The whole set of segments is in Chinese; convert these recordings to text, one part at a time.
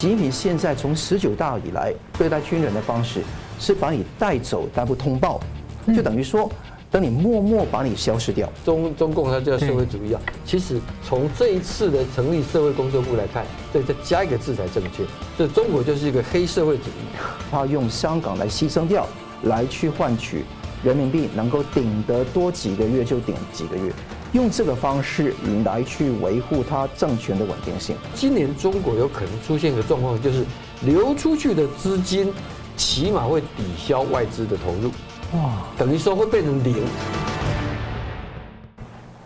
习近平现在从十九大以来对待军人的方式，是把你带走但不通报，就等于说，等你默默把你消失掉。中中共它叫社会主义啊，其实从这一次的成立社会工作部来看，对，再加一个字才正确。这中国就是一个黑社会主义，他用香港来牺牲掉，来去换取人民币能够顶得多几个月就顶几个月。用这个方式来去维护它政权的稳定性。今年中国有可能出现一个状况，就是流出去的资金起码会抵消外资的投入，哇，等于说会变成零。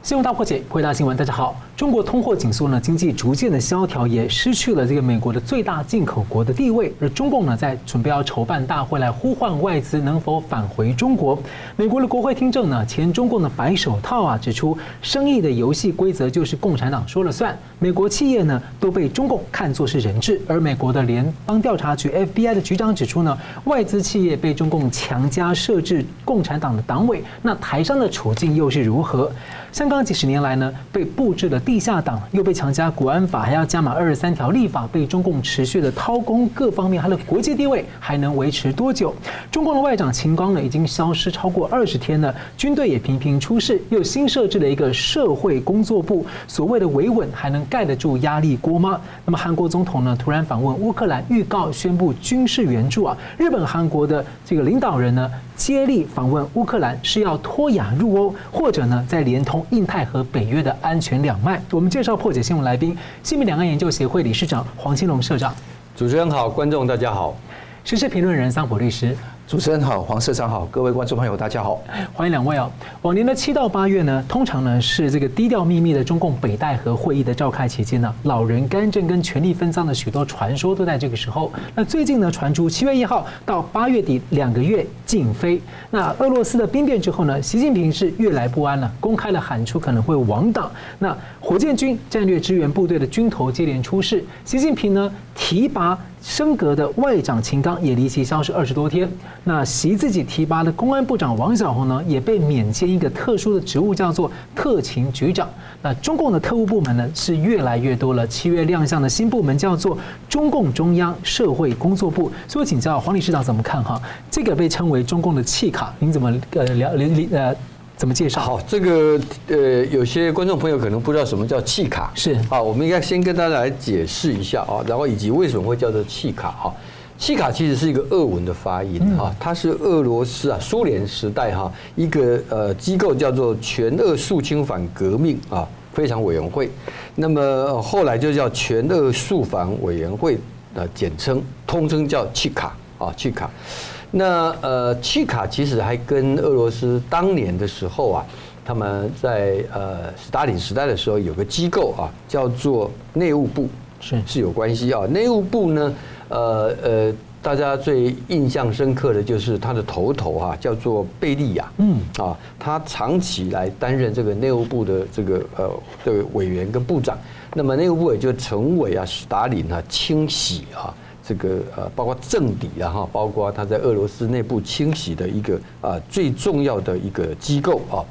新闻大破解，回答新闻，大家好。中国通货紧缩呢，经济逐渐的萧条，也失去了这个美国的最大进口国的地位。而中共呢，在准备要筹办大会来呼唤外资能否返回中国。美国的国会听证呢，前中共的白手套啊指出，生意的游戏规则就是共产党说了算。美国企业呢都被中共看作是人质。而美国的联邦调查局 FBI 的局长指出呢，外资企业被中共强加设置共产党的党委，那台商的处境又是如何？香港几十年来呢，被布置了地下党，又被强加国安法，还要加码二十三条立法，被中共持续的掏空各方面，它的国际地位还能维持多久？中共的外长秦刚呢，已经消失超过二十天了，军队也频频出事，又新设置了一个社会工作部，所谓的维稳还能盖得住压力锅吗？那么韩国总统呢，突然访问乌克兰，预告宣布军事援助啊，日本、韩国的这个领导人呢，接力访问乌克兰，是要脱亚入欧，或者呢，再连通印太和北约的安全两脉。我们介绍破解新闻来宾，新民两岸研究协会理事长黄兴龙社长。主持人好，观众大家好。时事评论人桑普律师。主持人好，黄社长好，各位观众朋友大家好，欢迎两位哦。往年的七到八月呢，通常呢是这个低调秘密的中共北戴河会议的召开期间呢，老人干政跟权力分赃的许多传说都在这个时候。那最近呢传出七月一号到八月底两个月禁飞。那俄罗斯的兵变之后呢，习近平是越来不安了，公开了喊出可能会亡党。那火箭军战略支援部队的军头接连出事，习近平呢提拔升格的外长秦刚也离奇消失二十多天。那习自己提拔的公安部长王小红呢，也被免签一个特殊的职务，叫做特勤局长。那中共的特务部门呢，是越来越多了。七月亮相的新部门叫做中共中央社会工作部。所以我请教黄理事长怎么看哈？这个被称为中共的气卡，您怎么呃了理呃？怎么介绍？好，这个呃，有些观众朋友可能不知道什么叫气卡，是啊，我们应该先跟大家来解释一下啊，然后以及为什么会叫做气卡哈。契卡其实是一个俄文的发音哈，它是俄罗斯啊苏联时代哈一个呃机构叫做全俄肃清反革命啊非常委员会，那么后来就叫全俄肃反委员会的简称，通称叫契卡啊契卡。那呃，契卡其实还跟俄罗斯当年的时候啊，他们在呃斯大林时代的时候有个机构啊，叫做内务部，是是有关系啊。内务部呢，呃呃，大家最印象深刻的就是他的头头啊，叫做贝利亚，嗯啊，他长期来担任这个内务部的这个呃这个委员跟部长，那么内务部也就成为啊斯大林啊清洗啊。这个呃，包括政敌啊哈，包括他在俄罗斯内部清洗的一个啊最重要的一个机构啊。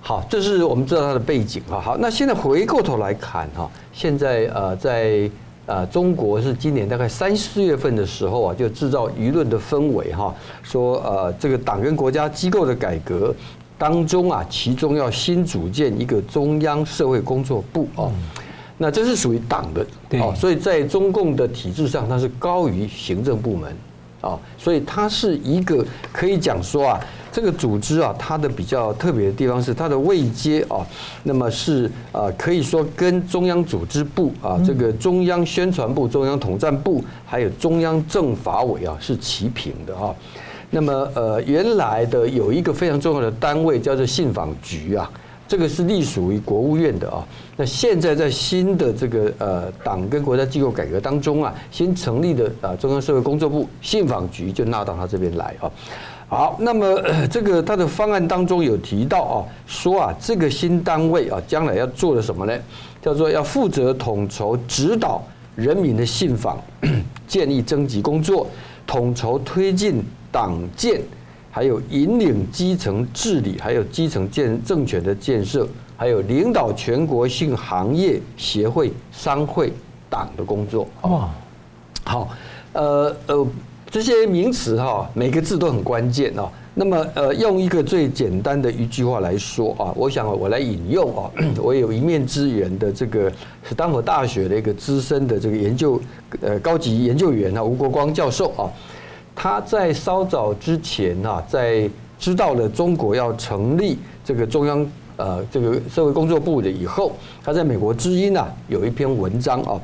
好，这是我们知道他的背景哈。好，那现在回过头来看哈，现在呃在呃中国是今年大概三四月份的时候啊，就制造舆论的氛围哈，说呃这个党跟国家机构的改革当中啊，其中要新组建一个中央社会工作部啊。那这是属于党的，哦，所以在中共的体制上，它是高于行政部门，啊，所以它是一个可以讲说啊，这个组织啊，它的比较特别的地方是它的位阶啊，那么是啊，可以说跟中央组织部啊，这个中央宣传部、中央统战部，还有中央政法委啊，是齐平的啊。那么呃，原来的有一个非常重要的单位叫做信访局啊。这个是隶属于国务院的啊，那现在在新的这个呃党跟国家机构改革当中啊，新成立的啊中央社会工作部信访局就纳到他这边来啊。好，那么这个他的方案当中有提到啊，说啊这个新单位啊将来要做的什么呢？叫做要负责统筹指导人民的信访 建议征集工作，统筹推进党建。还有引领基层治理，还有基层建政权的建设，还有领导全国性行业协会、商会、党的工作。哇，好，呃呃，这些名词哈，每个字都很关键哦。那么呃，用一个最简单的一句话来说啊，我想我来引用啊，我有一面之缘的这个斯坦福大学的一个资深的这个研究呃高级研究员啊，吴国光教授啊，他在稍早之前啊，在知道了中国要成立这个中央呃这个社会工作部的以后，他在美国之音啊有一篇文章啊，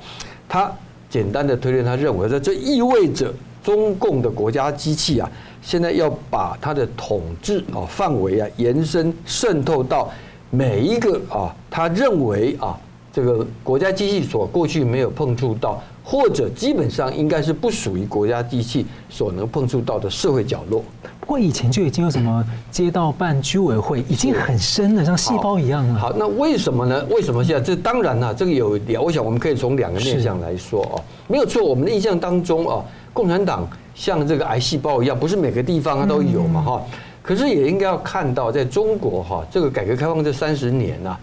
他简单的推论，他认为说这意味着中共的国家机器啊。现在要把它的统治啊范围啊延伸渗透到每一个啊，他认为啊这个国家机器所过去没有碰触到，或者基本上应该是不属于国家机器所能碰触到的社会角落。不过以前就已经有什么街道办居委会，已经很深了，像细胞一样了。好，那为什么呢？为什么现在？这当然呢，这个有两，我想我们可以从两个面向来说哦，没有错，我们的印象当中啊，共产党。像这个癌细胞一样，不是每个地方它都有嘛哈。可是也应该要看到，在中国哈，这个改革开放这三十年呐、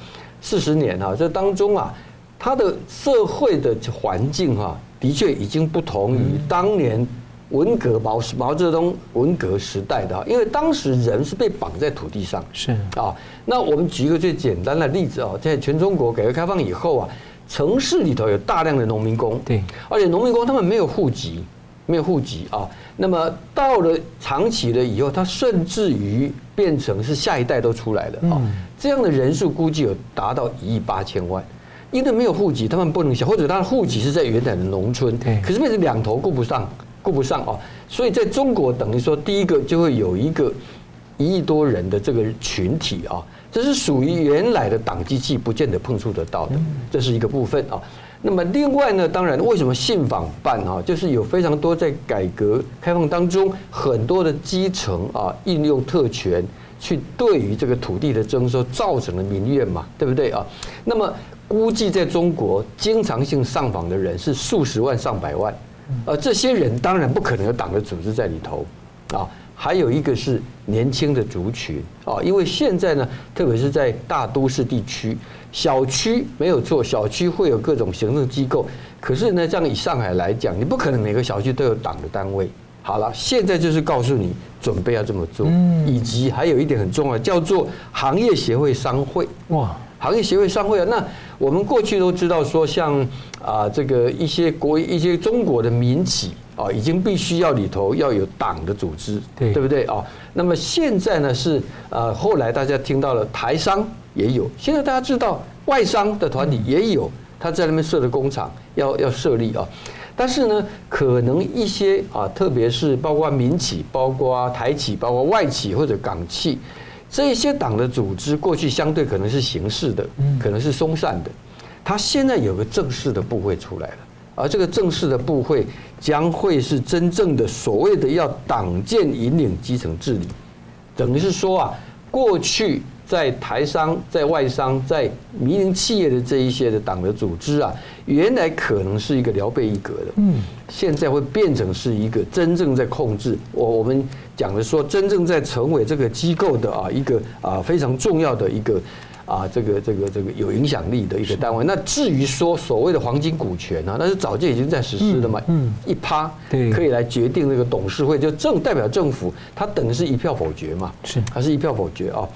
四十年啊，这当中啊，它的社会的环境哈，的确已经不同于当年文革毛毛泽东文革时代的。因为当时人是被绑在土地上，是啊。那我们举一个最简单的例子啊，在全中国改革开放以后啊，城市里头有大量的农民工，对，而且农民工他们没有户籍。没有户籍啊，那么到了长期了以后，他甚至于变成是下一代都出来了啊，这样的人数估计有达到一亿八千万，因为没有户籍，他们不能想，或者他的户籍是在原来的农村，可是变成两头顾不上，顾不上啊，所以在中国等于说第一个就会有一个一亿多人的这个群体啊，这是属于原来的党机器不见得碰触得到的，这是一个部分啊。那么另外呢，当然为什么信访办啊，就是有非常多在改革开放当中很多的基层啊，应用特权去对于这个土地的征收造成了民怨嘛，对不对啊？那么估计在中国经常性上访的人是数十万上百万，而这些人当然不可能有党的组织在里头啊。还有一个是年轻的族群啊，因为现在呢，特别是在大都市地区，小区没有错，小区会有各种行政机构。可是呢，这样以上海来讲，你不可能每个小区都有党的单位。好了，现在就是告诉你准备要这么做，以及还有一点很重要，叫做行业协会商会。哇，行业协会商会啊，那我们过去都知道说，像啊这个一些国一些中国的民企。啊，已经必须要里头要有党的组织，对对不对啊？那么现在呢是呃，后来大家听到了台商也有，现在大家知道外商的团体也有，他在那边设的工厂要要设立啊。但是呢，可能一些啊，特别是包括民企、包括台企、包括外企或者港企，这些党的组织过去相对可能是形式的，可能是松散的，他现在有个正式的部会出来了。而这个正式的部会将会是真正的所谓的要党建引领基层治理，等于是说啊，过去在台商、在外商、在民营企业的这一些的党的组织啊，原来可能是一个聊备一格的，嗯，现在会变成是一个真正在控制。我我们讲的说，真正在成为这个机构的啊一个啊非常重要的一个。啊，这个这个这个有影响力的一个单位。那至于说所谓的黄金股权啊，那是早就已经在实施了嘛。嗯，一趴可以来决定那个董事会，就政代表政府，它等于是一票否决嘛。是，还是一票否决啊？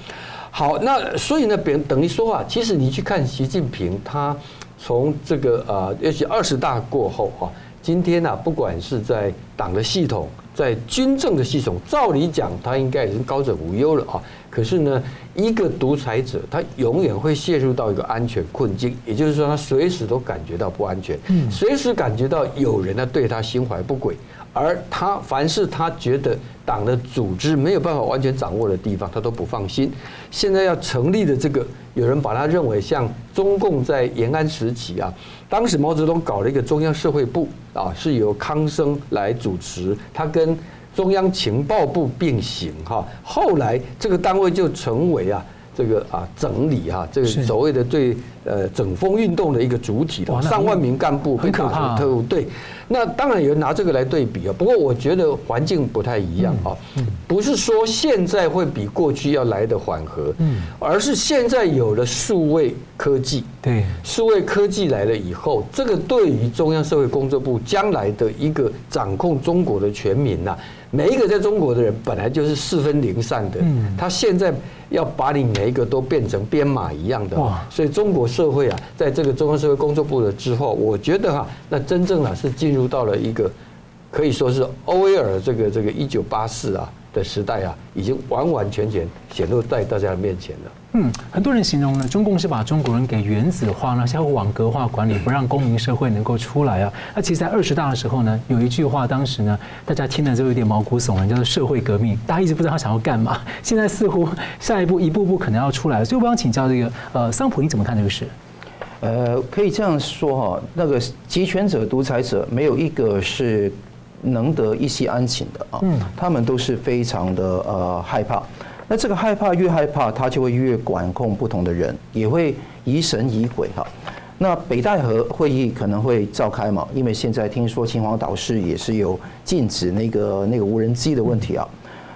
好，那所以呢，别等于说啊，其实你去看习近平，他从这个呃，尤其二十大过后啊，今天啊，不管是在党的系统，在军政的系统，照理讲，他应该已经高枕无忧了啊。可是呢，一个独裁者，他永远会陷入到一个安全困境，也就是说，他随时都感觉到不安全，随时感觉到有人呢对他心怀不轨，而他凡是他觉得党的组织没有办法完全掌握的地方，他都不放心。现在要成立的这个，有人把他认为像中共在延安时期啊，当时毛泽东搞了一个中央社会部啊，是由康生来主持，他跟。中央情报部并行哈，后来这个单位就成为啊这个啊整理哈，这个所谓的对呃整风运动的一个主体的上万名干部被打成特务，对，那当然有人拿这个来对比啊。不过我觉得环境不太一样啊，不是说现在会比过去要来的缓和，嗯，而是现在有了数位科技，对，数位科技来了以后，这个对于中央社会工作部将来的一个掌控中国的全民呐。每一个在中国的人本来就是四分零散的，他现在要把你每一个都变成编码一样的，所以中国社会啊，在这个中央社会工作部的之后，我觉得哈，那真正啊是进入到了一个可以说是欧威尔这个这个一九八四啊。的时代啊，已经完完全全显露在大家的面前了。嗯，很多人形容呢，中共是把中国人给原子化呢，相互网格化管理，不让公民社会能够出来啊。那其实，在二十大的时候呢，有一句话，当时呢，大家听了之后有点毛骨悚然，叫做“社会革命”。大家一直不知道他想要干嘛。现在似乎下一步一步步可能要出来了。所以我想请教这个呃，桑普，你怎么看这个事？呃，可以这样说哈，那个集权者、独裁者，没有一个是。能得一息安寝的啊，嗯他们都是非常的呃害怕。那这个害怕越害怕，他就会越管控不同的人，也会疑神疑鬼哈。那北戴河会议可能会召开嘛？因为现在听说秦皇岛市也是有禁止那个那个无人机的问题啊。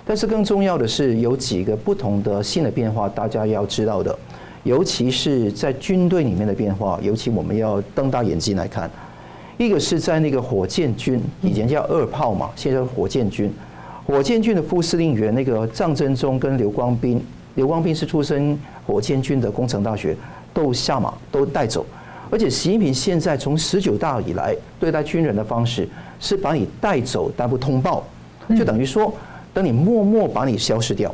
但是更重要的是有几个不同的新的变化，大家要知道的，尤其是在军队里面的变化，尤其我们要瞪大眼睛来看。一个是在那个火箭军，以前叫二炮嘛，现在火箭军。火箭军的副司令员那个张振中跟刘光斌，刘光斌是出身火箭军的工程大学，都下马都带走。而且习近平现在从十九大以来对待军人的方式是把你带走但不通报，就等于说等你默默把你消失掉。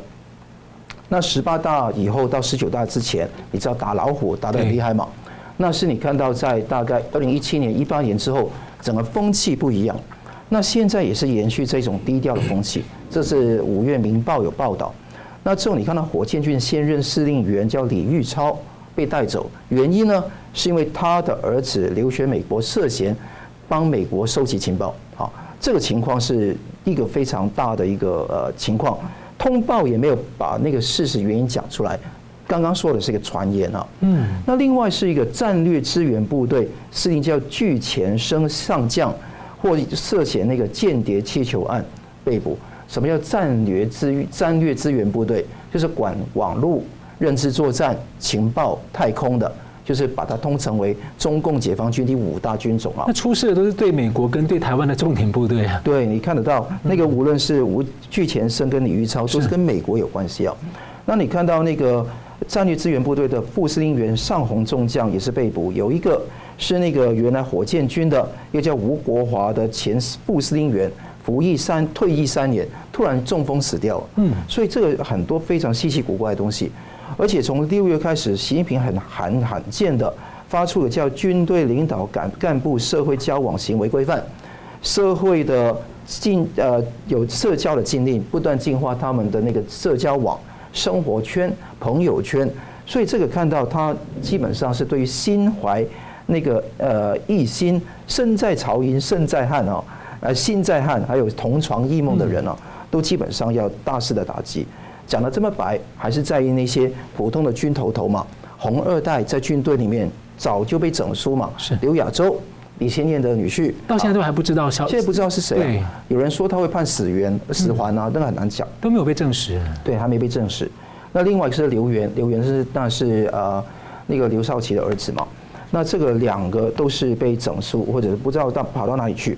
那十八大以后到十九大之前，你知道打老虎打得很厉害吗？那是你看到在大概二零一七年、一八年之后，整个风气不一样。那现在也是延续这种低调的风气。这是五月《明报》有报道。那之后你看到火箭军现任司令员叫李玉超被带走，原因呢是因为他的儿子留学美国，涉嫌帮美国收集情报。好，这个情况是一个非常大的一个呃情况，通报也没有把那个事实原因讲出来。刚刚说的是一个传言啊，嗯，那另外是一个战略支援部队司令叫巨前生上将，或涉嫌那个间谍气球案被捕。什么叫战略支战略资源部队？就是管网络、认知作战、情报、太空的，就是把它通称为中共解放军第五大军种啊。那出事的都是对美国跟对台湾的重点部队啊。对，你看得到那个，无论是吴具前生跟李玉超，都是跟美国有关系啊。那你看到那个。战略资源部队的副司令员尚红中将也是被捕，有一个是那个原来火箭军的，一个叫吴国华的前副司令员，服役三退役三年，突然中风死掉了。嗯，所以这个很多非常稀奇古怪的东西，而且从六月开始，习近平很罕罕见的发出了叫军队领导干干部社会交往行为规范，社会的禁呃有社交的禁令，不断净化他们的那个社交网。生活圈、朋友圈，所以这个看到他基本上是对于心怀那个呃一心、身在曹营身在汉哦，呃心在汉，还有同床异梦的人啊，都基本上要大肆的打击。讲的这么白，还是在于那些普通的军头头嘛。红二代在军队里面早就被整肃嘛，是刘亚洲、李先念的女婿，到现在都还不知道消，现在不知道是谁啊。有人说他会判死冤、死缓啊，那个很难讲，都没有被证实。对，还没被证实。那另外一个是刘源，刘源是那是呃那个刘少奇的儿子嘛。那这个两个都是被整肃，或者是不知道到跑到哪里去。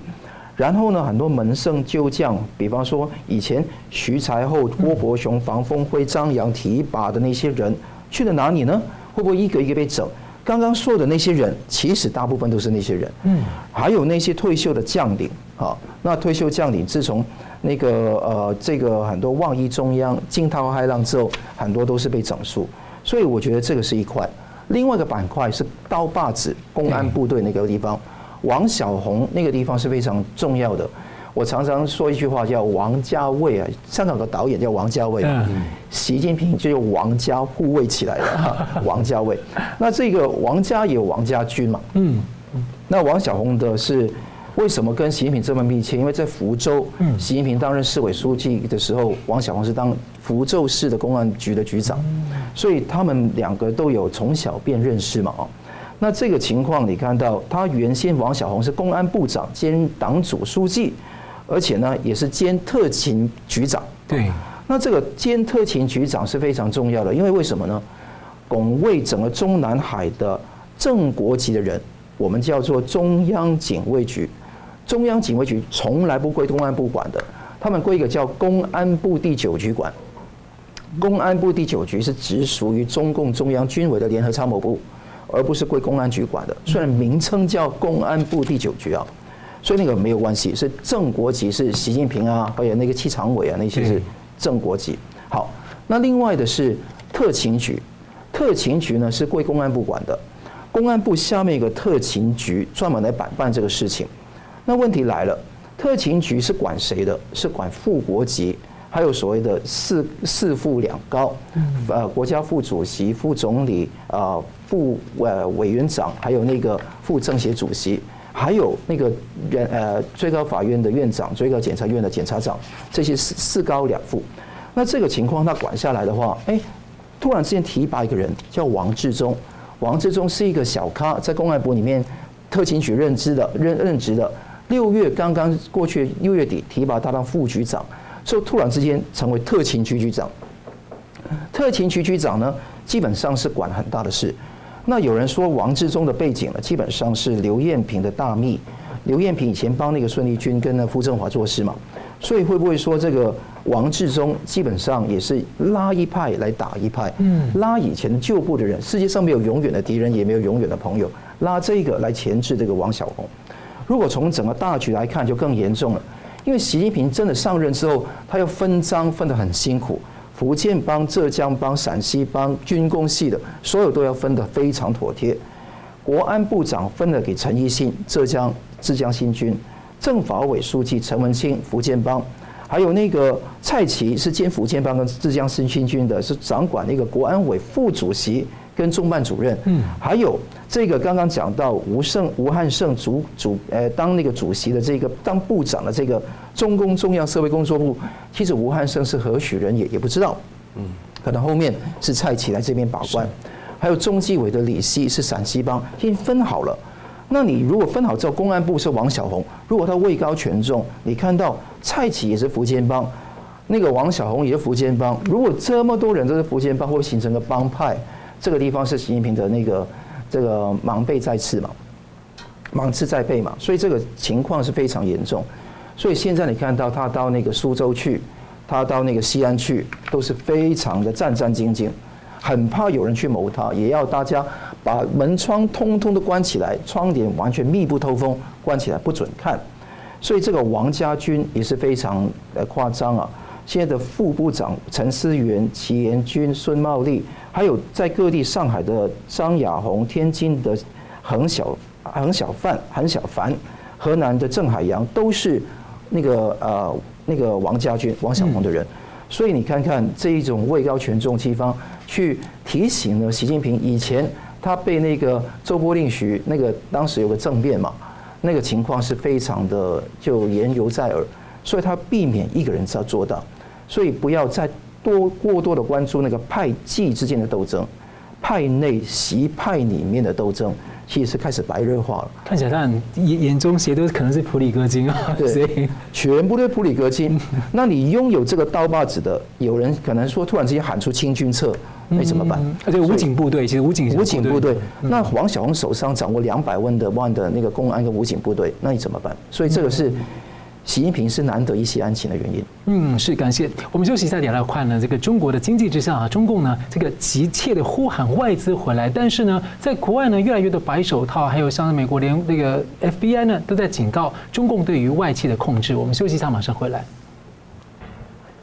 然后呢，很多门圣旧将，比方说以前徐才厚、郭伯雄、房峰辉、张扬提拔的那些人，去了哪里呢？会不会一个一个被整？刚刚说的那些人，其实大部分都是那些人。嗯，还有那些退休的将领啊，那退休将领自从那个呃这个很多忘一中央、惊涛骇浪之后，很多都是被整肃。所以我觉得这个是一块。另外一个板块是刀把子公安部队那个地方，王小红那个地方是非常重要的。我常常说一句话叫“王家卫”啊，香港的导演叫王家卫啊，习近平就用王家护卫起来了。王家卫，那这个王家也有王家军嘛？嗯，那王小红的是为什么跟习近平这么密切？因为在福州，习近平担任市委书记的时候，王小红是当福州市的公安局的局长，所以他们两个都有从小便认识嘛，哦，那这个情况你看到，他原先王小红是公安部长兼党组书记，而且呢也是兼特勤局长。对，那这个兼特勤局长是非常重要的，因为为什么呢？拱卫整个中南海的正国级的人，我们叫做中央警卫局。中央警卫局从来不归公安部管的，他们归一个叫公安部第九局管。公安部第九局是直属于中共中央军委的联合参谋部，而不是归公安局管的。虽然名称叫公安部第九局啊，所以那个没有关系，是正国级，是习近平啊，还有那个七常委啊，那些是正国级。好，那另外的是特勤局，特勤局呢是归公安部管的，公安部下面一个特勤局专门来办办这个事情。那问题来了，特勤局是管谁的？是管副国级。还有所谓的四四副两高，呃，国家副主席、副总理、啊副呃委员长，还有那个副政协主席，还有那个原呃最高法院的院长、最高检察院的检察长，这些四四高两副。那这个情况他管下来的话，哎，突然之间提拔一个人叫王志忠，王志忠是一个小咖，在公安部里面特勤局任职的任任职的，六月刚刚过去六月底提拔他当副局长。就突然之间成为特勤局局长，特勤局局长呢，基本上是管很大的事。那有人说王志忠的背景呢，基本上是刘艳平的大秘。刘艳平以前帮那个孙立军跟那傅政华做事嘛，所以会不会说这个王志忠基本上也是拉一派来打一派？嗯，拉以前旧部的人，世界上没有永远的敌人，也没有永远的朋友，拉这个来钳制这个王小红。如果从整个大局来看，就更严重了。因为习近平真的上任之后，他要分赃分得很辛苦，福建帮、浙江帮、陕西帮、军工系的，所有都要分得非常妥帖。国安部长分了给陈奕信，浙江浙江新军；政法委书记陈文清，福建帮；还有那个蔡奇是兼福建帮跟浙江新新军的，是掌管那个国安委副主席跟中办主任。嗯，还有。这个刚刚讲到吴胜吴汉胜主主呃当那个主席的这个当部长的这个中共中央社会工作部，其实吴汉胜是何许人也也不知道，嗯，可能后面是蔡奇来这边把关，还有中纪委的李希是陕西帮，已经分好了。那你如果分好之后，公安部是王小红，如果他位高权重，你看到蔡奇也是福建帮，那个王小红也是福建帮，如果这么多人都是福建帮，会形成个帮派，这个地方是习近平的那个。这个芒背在刺嘛，芒刺在背嘛，所以这个情况是非常严重。所以现在你看到他到那个苏州去，他到那个西安去，都是非常的战战兢兢，很怕有人去谋他，也要大家把门窗通通都关起来，窗帘完全密不透风，关起来不准看。所以这个王家军也是非常的夸张啊。现在的副部长陈思源、齐延军、孙茂利。还有在各地，上海的张亚红、天津的横小横小范、横小凡、河南的郑海洋，都是那个呃那个王家军、王小红的人。所以你看看这一种位高权重地方，去提醒了习近平，以前他被那个周波令徐那个当时有个政变嘛，那个情况是非常的就言犹在耳，所以他避免一个人要做到，所以不要再。多过多的关注那个派系之间的斗争，派内习派里面的斗争，其实是开始白热化了。看起来他眼眼中写都可能是普里戈金啊，对，全部都是普里戈金。那你拥有这个刀把子的，有人可能说突然之间喊出清君侧，那怎么办？而且武警部队，其实武警武警部队，那王小红手上掌握两百万的万的那个公安跟武警部队，那你怎么办？所以这个是。习近平是难得一席安寝的原因。嗯，是感谢。我们休息一下，点来看呢，这个中国的经济之下啊，中共呢这个急切的呼喊外资回来，但是呢，在国外呢越来越多白手套，还有像美国连那个 FBI 呢都在警告中共对于外企的控制。我们休息一下，马上回来。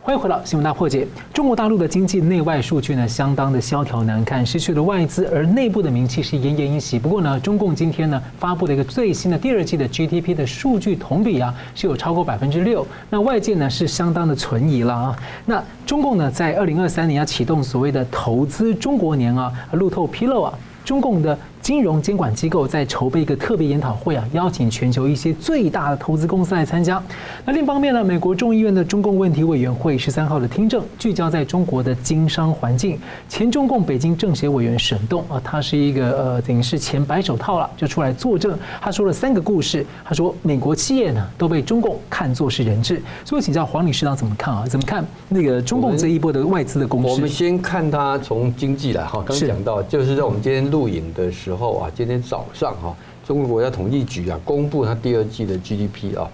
欢迎回到新闻大破解。中国大陆的经济内外数据呢，相当的萧条难看，失去了外资，而内部的名气是奄奄一息。不过呢，中共今天呢发布了一个最新的第二季的 GDP 的数据，同比啊是有超过百分之六。那外界呢是相当的存疑了啊。那中共呢在二零二三年要启动所谓的投资中国年啊，路透披露啊，中共的。金融监管机构在筹备一个特别研讨会啊，邀请全球一些最大的投资公司来参加。那另一方面呢，美国众议院的中共问题委员会十三号的听证聚焦在中国的经商环境。前中共北京政协委员沈栋啊，他是一个呃，等于是前白手套了，就出来作证。他说了三个故事，他说美国企业呢都被中共看作是人质。所以请教黄理事长怎么看啊？怎么看那个中共这一波的外资的攻势？我们先看他从经济来哈，刚讲到就是在我们今天录影的时候啊，今天早上哈，中国国家统计局啊公布它第二季的 GDP 啊，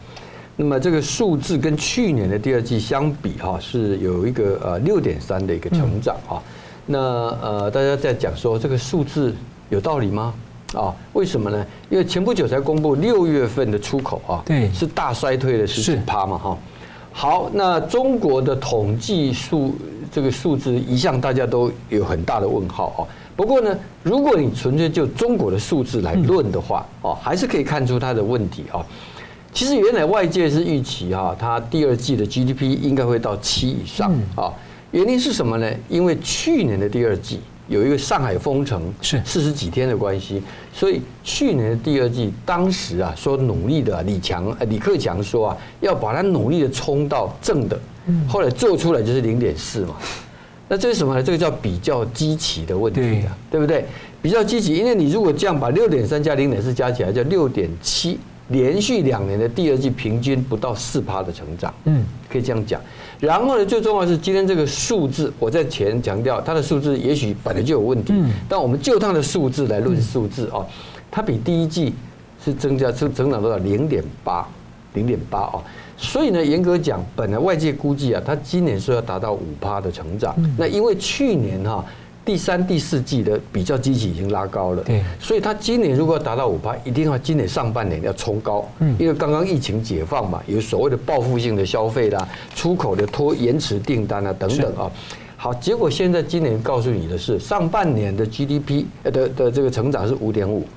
那么这个数字跟去年的第二季相比哈，是有一个呃六点三的一个成长啊。那呃大家在讲说这个数字有道理吗？啊，为什么呢？因为前不久才公布六月份的出口啊，对，是大衰退的十几趴嘛哈。好，那中国的统计数这个数字一向大家都有很大的问号啊。不过呢，如果你纯粹就中国的数字来论的话，哦，还是可以看出它的问题啊。其实原来外界是预期哈，它第二季的 GDP 应该会到七以上啊。原因是什么呢？因为去年的第二季。有一个上海封城是四十几天的关系，所以去年的第二季，当时啊说努力的李强呃李克强说啊要把它努力的冲到正的，后来做出来就是零点四嘛，那这是什么呢？这个叫比较积极的问题啊，对不对？比较积极，因为你如果这样把六点三加零点四加起来叫六点七，连续两年的第二季平均不到四趴的成长，嗯，可以这样讲。然后呢，最重要的是今天这个数字，我在前强调，它的数字也许本来就有问题，但我们就它的数字来论数字啊，它比第一季是增加增增长多少？零点八，零点八啊。所以呢，严格讲，本来外界估计啊，它今年是要达到五趴的成长。那因为去年哈。第三、第四季的比较基期已经拉高了，对，所以它今年如果要达到五趴，一定要今年上半年要冲高，嗯，因为刚刚疫情解放嘛，有所谓的报复性的消费啦，出口的拖延迟订单啊等等啊，好，结果现在今年告诉你的是，上半年的 GDP 的的这个成长是五点五，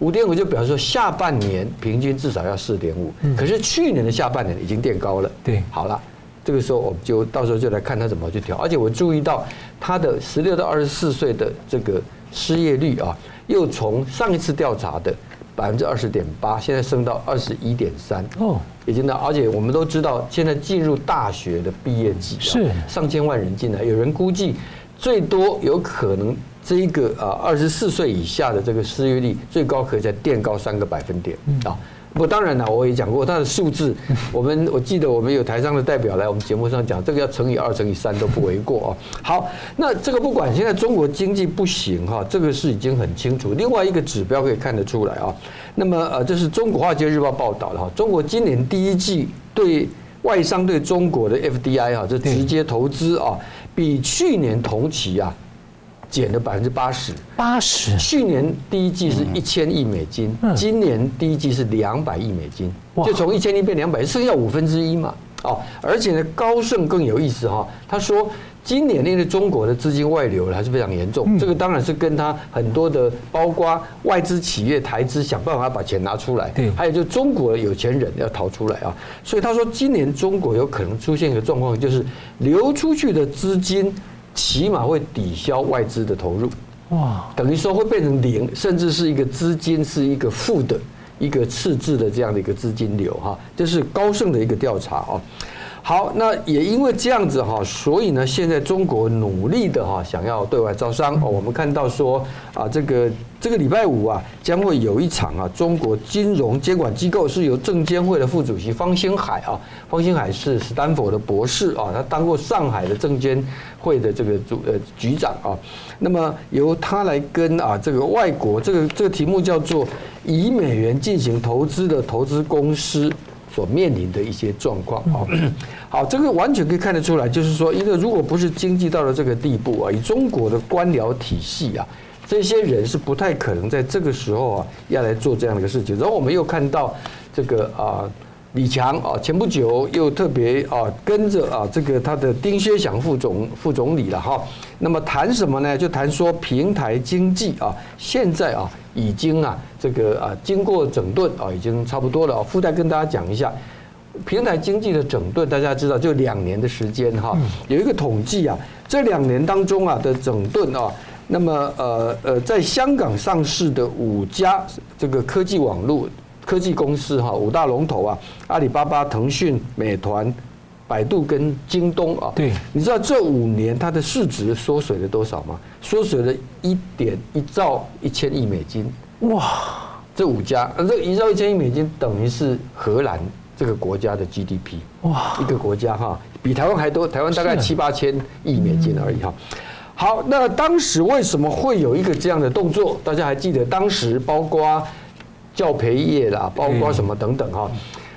五点五就表示说下半年平均至少要四点五，可是去年的下半年已经垫高了，对，好了。这个时候我们就到时候就来看他怎么去调，而且我注意到他的十六到二十四岁的这个失业率啊，又从上一次调查的百分之二十点八，现在升到二十一点三哦，已经到，而且我们都知道，现在进入大学的毕业季是。上千万人进来，有人估计最多有可能这一个啊二十四岁以下的这个失业率最高可以再垫高三个百分点啊。不，当然了，我也讲过它的数字。我们我记得我们有台商的代表来我们节目上讲，这个要乘以二、乘以三都不为过啊。好，那这个不管现在中国经济不行哈，这个是已经很清楚。另外一个指标可以看得出来啊。那么呃，这是中国华尔街日报报道的哈，中国今年第一季对外商对中国的 FDI 哈，这直接投资啊，比去年同期啊。减了百分之八十，八十。去年第一季是一千亿美金，今年第一季是两百亿美金，就从一千亿变两百，剩下五分之一嘛。哦，而且呢，高盛更有意思哈，他说今年因为中国的资金外流还是非常严重，这个当然是跟他很多的包括外资企业台资想办法把钱拿出来，对，还有就中国的有钱人要逃出来啊，所以他说今年中国有可能出现一个状况，就是流出去的资金。起码会抵消外资的投入，哇，等于说会变成零，甚至是一个资金是一个负的一个赤字的这样的一个资金流哈，这是高盛的一个调查啊。好，那也因为这样子哈，所以呢，现在中国努力的哈，想要对外招商哦。我们看到说啊，这个这个礼拜五啊，将会有一场啊，中国金融监管机构是由证监会的副主席方星海啊，方星海是斯坦福的博士啊，他当过上海的证监会的这个主呃局长啊。那么由他来跟啊这个外国这个这个题目叫做以美元进行投资的投资公司。所面临的一些状况啊，好，这个完全可以看得出来，就是说，一个如果不是经济到了这个地步啊，以中国的官僚体系啊，这些人是不太可能在这个时候啊要来做这样的一个事情。然后我们又看到这个啊。李强啊，前不久又特别啊跟着啊这个他的丁薛祥副总副总理了哈，那么谈什么呢？就谈说平台经济啊，现在啊已经啊这个啊经过整顿啊已经差不多了。附带跟大家讲一下，平台经济的整顿，大家知道就两年的时间哈，有一个统计啊，这两年当中啊的整顿啊。那么呃呃，在香港上市的五家这个科技网络科技公司哈，五大龙头啊，阿里巴巴、腾讯、美团、百度跟京东啊。对，你知道这五年它的市值缩水了多少吗？缩水了一点一兆一千亿美金。哇，这五家，这一兆一千亿美金等于是荷兰这个国家的 GDP。哇，一个国家哈，比台湾还多，台湾大概七八千亿美金而已哈。好，那当时为什么会有一个这样的动作？大家还记得当时包括教培业啦，包括什么等等哈。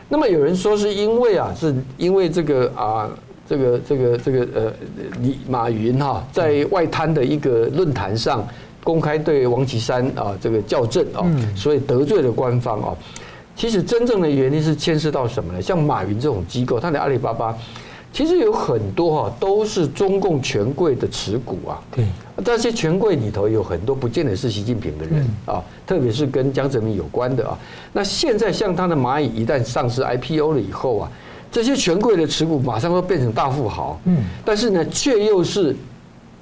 那么有人说是因为啊，是因为这个啊，这个这个这个呃，李马云哈在外滩的一个论坛上公开对王岐山啊这个校正啊，所以得罪了官方啊。其实真正的原因是牵涉到什么呢？像马云这种机构，他的阿里巴巴。其实有很多哈都是中共权贵的持股啊，对，这些权贵里头有很多不见得是习近平的人啊，特别是跟江泽民有关的啊。那现在像他的蚂蚁一旦上市 IPO 了以后啊，这些权贵的持股马上都变成大富豪，嗯，但是呢，却又是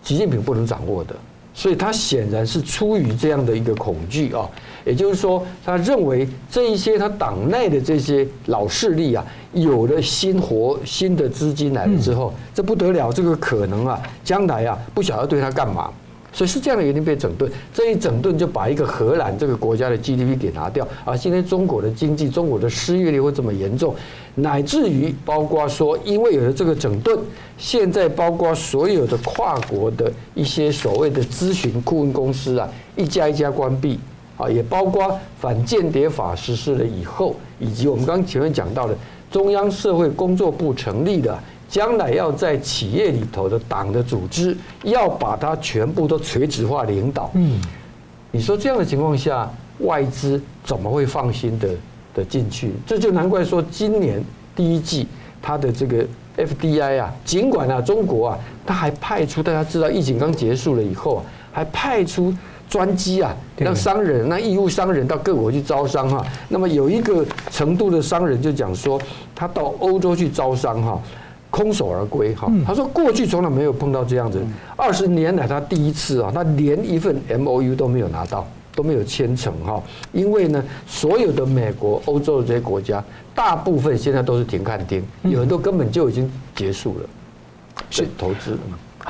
习近平不能掌握的。所以他显然是出于这样的一个恐惧啊，也就是说，他认为这一些他党内的这些老势力啊，有了新活新的资金来了之后，这不得了，这个可能啊，将来啊，不晓得对他干嘛。所以是这样的原因被整顿，这一整顿就把一个荷兰这个国家的 GDP 给拿掉啊。今天中国的经济，中国的失业率会这么严重，乃至于包括说，因为有了这个整顿，现在包括所有的跨国的一些所谓的咨询顾问公司啊，一家一家关闭啊，也包括反间谍法实施了以后，以及我们刚刚前面讲到的中央社会工作部成立的。将来要在企业里头的党的组织，要把它全部都垂直化领导。嗯，你说这样的情况下，外资怎么会放心的的进去？这就难怪说今年第一季它的这个 FDI 啊，尽管啊中国啊，他还派出大家知道疫情刚结束了以后啊，还派出专机啊，让商人、让义务商人到各国去招商哈。那么有一个程度的商人就讲说，他到欧洲去招商哈。空手而归哈，他说过去从来没有碰到这样子，二十年来他第一次啊，他连一份 M O U 都没有拿到，都没有签成哈，因为呢，所有的美国、欧洲的这些国家，大部分现在都是停看听，有很多根本就已经结束了，是投资。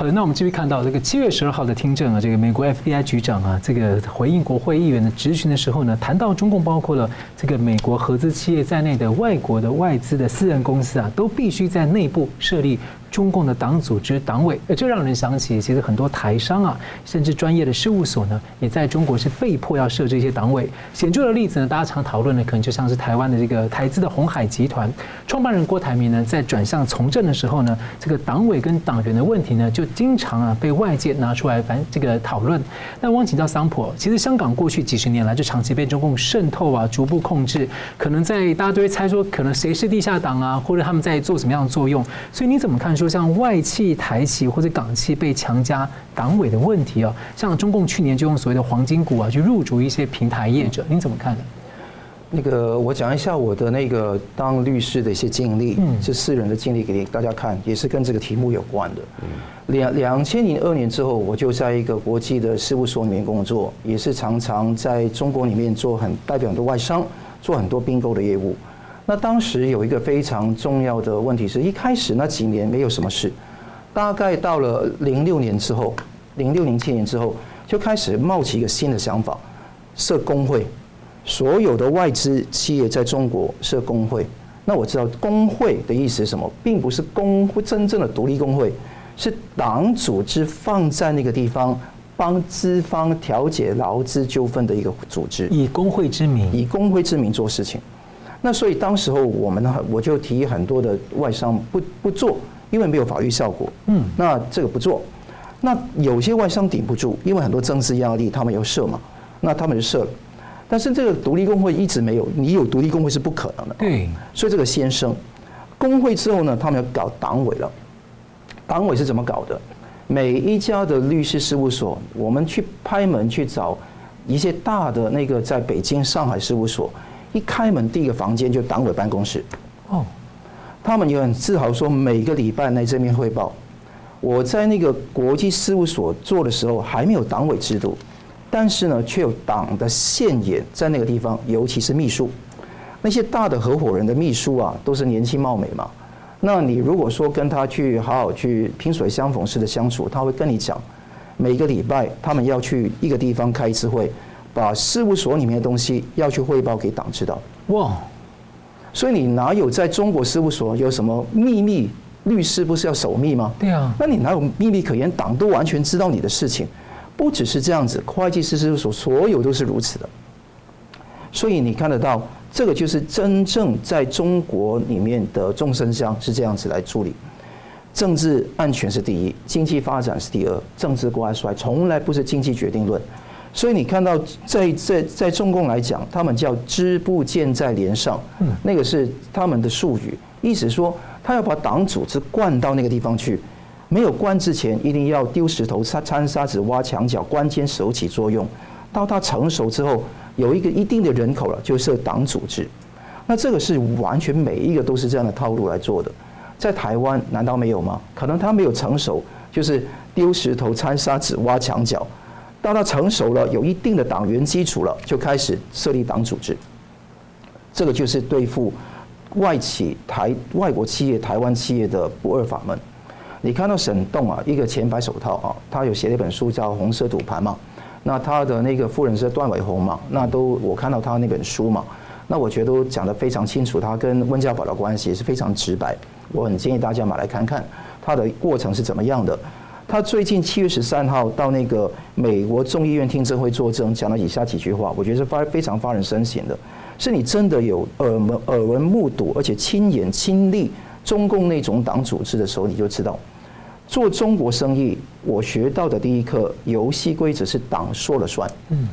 好的，那我们继续看到这个七月十二号的听证啊，这个美国 FBI 局长啊，这个回应国会议员的质询的时候呢，谈到中共包括了这个美国合资企业在内的外国的外资的私人公司啊，都必须在内部设立。中共的党组织、党委，呃，这让人想起，其实很多台商啊，甚至专业的事务所呢，也在中国是被迫要设置一些党委。显著的例子呢，大家常讨论的，可能就像是台湾的这个台资的鸿海集团创办人郭台铭呢，在转向从政的时候呢，这个党委跟党员的问题呢，就经常啊被外界拿出来反这个讨论。那汪请教桑普，其实香港过去几十年来就长期被中共渗透啊，逐步控制，可能在大家都会猜说，可能谁是地下党啊，或者他们在做什么样的作用？所以你怎么看？说像外企、台企或者港企被强加党委的问题啊，像中共去年就用所谓的黄金股啊去入主一些平台业者，您怎么看呢？那个我讲一下我的那个当律师的一些经历，嗯，是私人的经历给大家看，也是跟这个题目有关的。两两千零二年之后，我就在一个国际的事务所里面工作，也是常常在中国里面做很代表很多外商，做很多并购的业务。那当时有一个非常重要的问题，是一开始那几年没有什么事，大概到了零六年之后，零六零七年之后，就开始冒起一个新的想法，设工会，所有的外资企业在中国设工会。那我知道工会的意思是什么，并不是工会真正的独立工会，是党组织放在那个地方，帮资方调解劳资纠纷的一个组织，以工会之名，以工会之名做事情。那所以当时候我们呢，我就提议很多的外商不不做，因为没有法律效果。嗯，那这个不做。那有些外商顶不住，因为很多政治压力，他们要设嘛，那他们就设了。但是这个独立工会一直没有，你有独立工会是不可能的。对。所以这个先生，工会之后呢，他们要搞党委了。党委是怎么搞的？每一家的律师事务所，我们去拍门去找一些大的那个在北京、上海事务所。一开门，第一个房间就党委办公室。哦，他们也很自豪说，每个礼拜来这边汇报。我在那个国际事务所做的时候，还没有党委制度，但是呢，却有党的现眼在那个地方，尤其是秘书，那些大的合伙人的秘书啊，都是年轻貌美嘛。那你如果说跟他去好好去萍水相逢式的相处，他会跟你讲，每个礼拜他们要去一个地方开一次会，把事务所里面的东西要去汇报给党知道。哇，所以你哪有在中国事务所有什么秘密？律师不是要守密吗？对啊，那你哪有秘密可言？党都完全知道你的事情，不只是这样子，会计师事务所所有都是如此的。所以你看得到，这个就是真正在中国里面的众生相是这样子来处理。政治安全是第一，经济发展是第二，政治挂帅从来不是经济决定论。所以你看到在在在中共来讲，他们叫支部建在连上，那个是他们的术语，意思说。他要把党组织灌到那个地方去，没有灌之前，一定要丢石头、掺沙子、挖墙脚，关键时候起作用。到它成熟之后，有一个一定的人口了，就设党组织。那这个是完全每一个都是这样的套路来做的。在台湾难道没有吗？可能它没有成熟，就是丢石头、掺沙子、挖墙脚。到他成熟了，有一定的党员基础了，就开始设立党组织。这个就是对付。外企台外国企业、台湾企业的不二法门，你看到沈栋啊，一个前白手套啊，他有写了一本书叫《红色赌盘》嘛，那他的那个夫人是段伟红嘛，那都我看到他那本书嘛，那我觉得都讲得非常清楚，他跟温家宝的关系是非常直白，我很建议大家买来看看他的过程是怎么样的。他最近七月十三号到那个美国众议院听证会作证，讲了以下几句话，我觉得是发非常发人深省的。是你真的有耳闻耳闻目睹，而且亲眼亲历中共那种党组织的时候，你就知道，做中国生意，我学到的第一课，游戏规则是党说了算。嗯，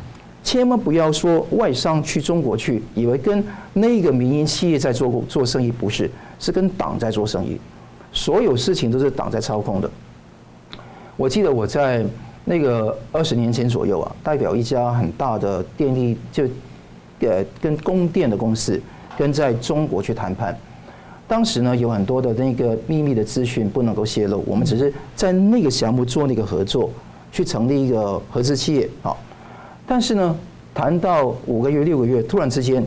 千万不要说外商去中国去，以为跟那个民营企业在做做生意，不是，是跟党在做生意，所有事情都是党在操控的。我记得我在那个二十年前左右啊，代表一家很大的电力就。呃，跟供电的公司跟在中国去谈判，当时呢有很多的那个秘密的资讯不能够泄露，我们只是在那个项目做那个合作，去成立一个合资企业好，但是呢，谈到五个月六个月，突然之间，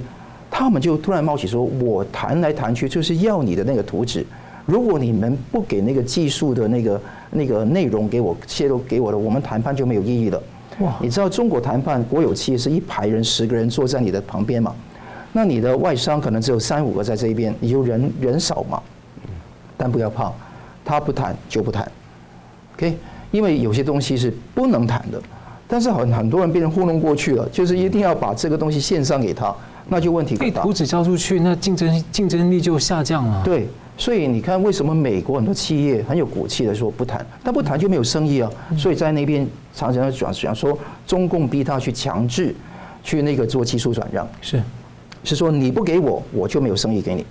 他们就突然冒起说，我谈来谈去就是要你的那个图纸，如果你们不给那个技术的那个那个内容给我泄露给我的，我们谈判就没有意义了。哇！你知道中国谈判国有企业是一排人，十个人坐在你的旁边嘛？那你的外商可能只有三五个在这一边，你就人人少嘛。但不要怕，他不谈就不谈，OK？因为有些东西是不能谈的。但是很很多人被人糊弄过去了，就是一定要把这个东西献上给他，那就问题更大。被图纸交出去，那竞争竞争力就下降了。对。所以你看，为什么美国很多企业很有骨气的说不谈？但不谈就没有生意啊。所以在那边常常讲讲说，中共逼他去强制去那个做技术转让，是是说你不给我，我就没有生意给你；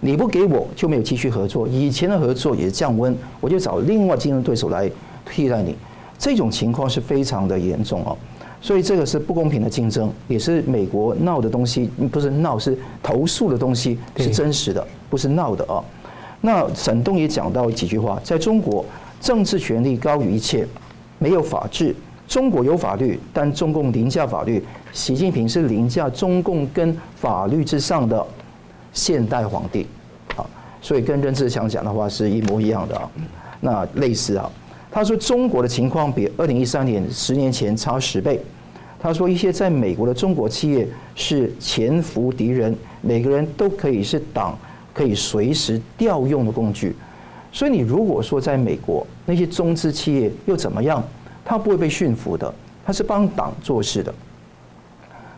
你不给我，就没有继续合作。以前的合作也是降温，我就找另外竞争对手来替代你。这种情况是非常的严重哦。所以这个是不公平的竞争，也是美国闹的东西，不是闹，是投诉的东西是真实的。不是闹的啊！那沈栋也讲到几句话，在中国，政治权力高于一切，没有法治。中国有法律，但中共凌驾法律。习近平是凌驾中共跟法律之上的现代皇帝啊！所以跟任志强讲的话是一模一样的啊。那类似啊，他说中国的情况比二零一三年十年前差十倍。他说一些在美国的中国企业是潜伏敌人，每个人都可以是党。可以随时调用的工具，所以你如果说在美国那些中资企业又怎么样？他不会被驯服的，他是帮党做事的。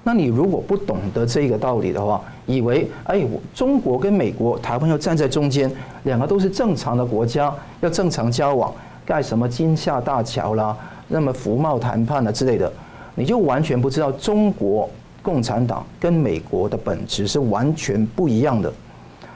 那你如果不懂得这个道理的话，以为哎，中国跟美国、台湾要站在中间，两个都是正常的国家，要正常交往，盖什么金厦大桥啦，那么服贸谈判啊之类的，你就完全不知道中国共产党跟美国的本质是完全不一样的。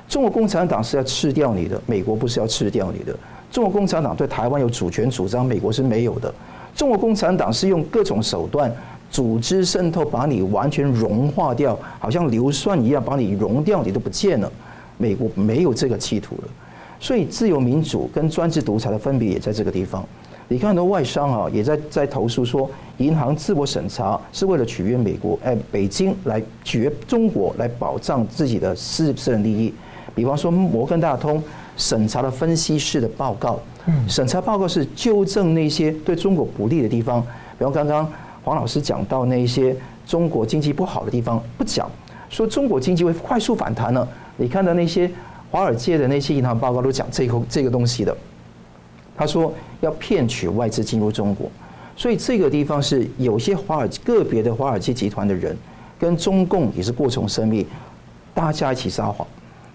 中国共产党是要吃掉你的，美国不是要吃掉你的。中国共产党对台湾有主权主张，美国是没有的。中国共产党是用各种手段组织渗透，把你完全融化掉，好像硫酸一样把你融掉，你都不见了。美国没有这个企图了。所以自由民主跟专制独裁的分别也在这个地方。你看很多外商啊，也在在投诉说，银行自我审查是为了取悦美国，哎，北京来取悦中国来保障自己的私私人利益。比方说摩根大通审查了分析师的报告，审查报告是纠正那些对中国不利的地方。比方刚刚黄老师讲到那些中国经济不好的地方，不讲，说中国经济会快速反弹呢。你看到那些华尔街的那些银行报告都讲这个这个东西的。他说要骗取外资进入中国，所以这个地方是有些华尔个别的华尔街集团的人跟中共也是过从甚密，大家一起撒谎。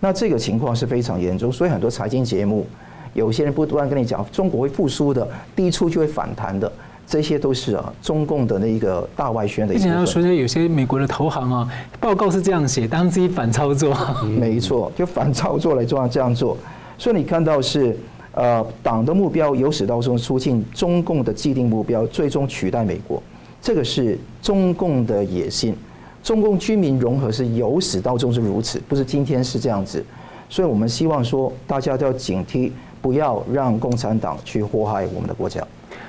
那这个情况是非常严重，所以很多财经节目有些人不断跟你讲中国会复苏的，低处就会反弹的，这些都是啊中共的那一个大外宣的一些。你要说有些美国的投行啊，报告是这样写，当自己反操作。没错，就反操作来做这样做，所以你看到是。呃，党的目标由始到终促进中共的既定目标，最终取代美国，这个是中共的野心。中共军民融合是由始到终是如此，不是今天是这样子。所以我们希望说，大家都要警惕，不要让共产党去祸害我们的国家。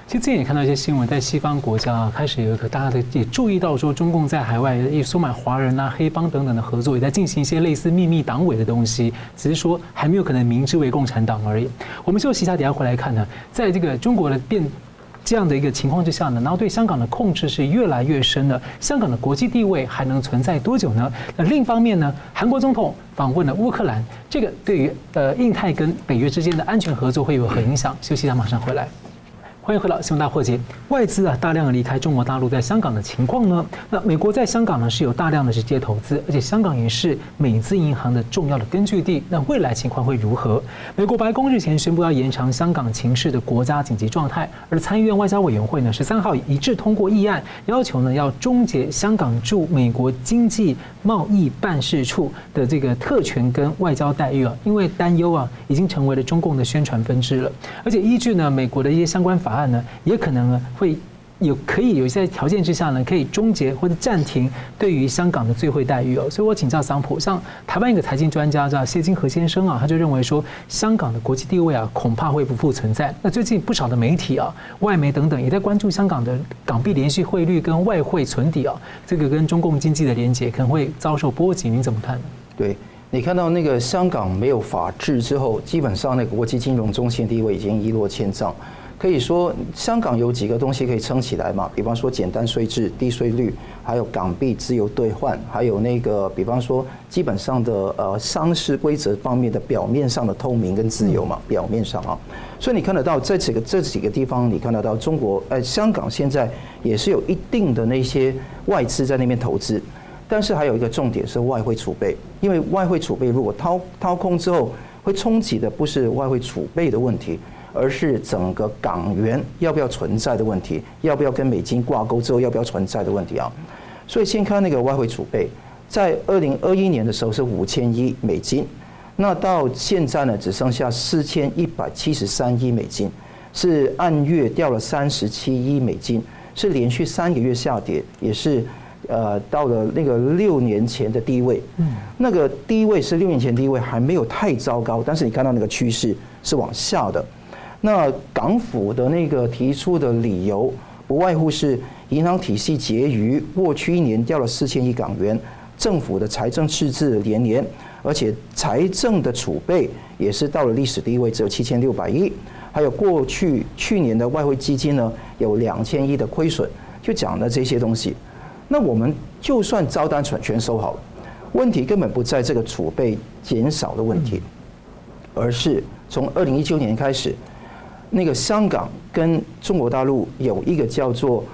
其实最近也看到一些新闻，在西方国家啊，开始有一个大家的也注意到说，中共在海外也收买华人啊、黑帮等等的合作，也在进行一些类似秘密党委的东西，只是说还没有可能明知为共产党而已。我们休息一下，等下回来看呢，在这个中国的变这样的一个情况之下呢，然后对香港的控制是越来越深的，香港的国际地位还能存在多久呢？那另一方面呢，韩国总统访问了乌克兰，这个对于呃印太跟北约之间的安全合作会有何影响？休息一下，马上回来。欢迎回到新闻大破解。外资啊大量的离开中国大陆，在香港的情况呢？那美国在香港呢是有大量的直接投资，而且香港也是美资银行的重要的根据地。那未来情况会如何？美国白宫日前宣布要延长香港情势的国家紧急状态，而参议院外交委员会呢十三号一致通过议案，要求呢要终结香港驻美国经济贸易办事处的这个特权跟外交待遇啊，因为担忧啊已经成为了中共的宣传分支了，而且依据呢美国的一些相关法。案呢，也可能呢会有可以有一些条件之下呢，可以终结或者暂停对于香港的最惠待遇哦。所以我请教桑普，像台湾一个财经专家叫谢金河先生啊，他就认为说，香港的国际地位啊，恐怕会不复存在。那最近不少的媒体啊、外媒等等也在关注香港的港币连续汇率跟外汇存底啊，这个跟中共经济的连结可能会遭受波及，您怎么看？对，你看到那个香港没有法治之后，基本上那个国际金融中心地位已经一落千丈。可以说，香港有几个东西可以撑起来嘛？比方说简单税制、低税率，还有港币自由兑换，还有那个，比方说基本上的呃商事规则方面的表面上的透明跟自由嘛，表面上啊。所以你看得到这几个这几个地方，你看得到中国呃香港现在也是有一定的那些外资在那边投资，但是还有一个重点是外汇储备，因为外汇储备如果掏掏空之后，会冲击的不是外汇储备的问题。而是整个港元要不要存在的问题，要不要跟美金挂钩之后要不要存在的问题啊。所以先看那个外汇储备，在二零二一年的时候是五千亿美金，那到现在呢只剩下四千一百七十三亿美金，是按月掉了三十七亿美金，是连续三个月下跌，也是呃到了那个六年前的低位。嗯，那个低位是六年前低位，还没有太糟糕，但是你看到那个趋势是往下的。那港府的那个提出的理由，不外乎是银行体系结余过去一年掉了四千亿港元，政府的财政赤字连连，而且财政的储备也是到了历史低位，只有七千六百亿，还有过去去年的外汇基金呢有两千亿的亏损，就讲了这些东西。那我们就算招单全全收好了，问题根本不在这个储备减少的问题，而是从二零一九年开始。那个香港跟中国大陆有一个叫做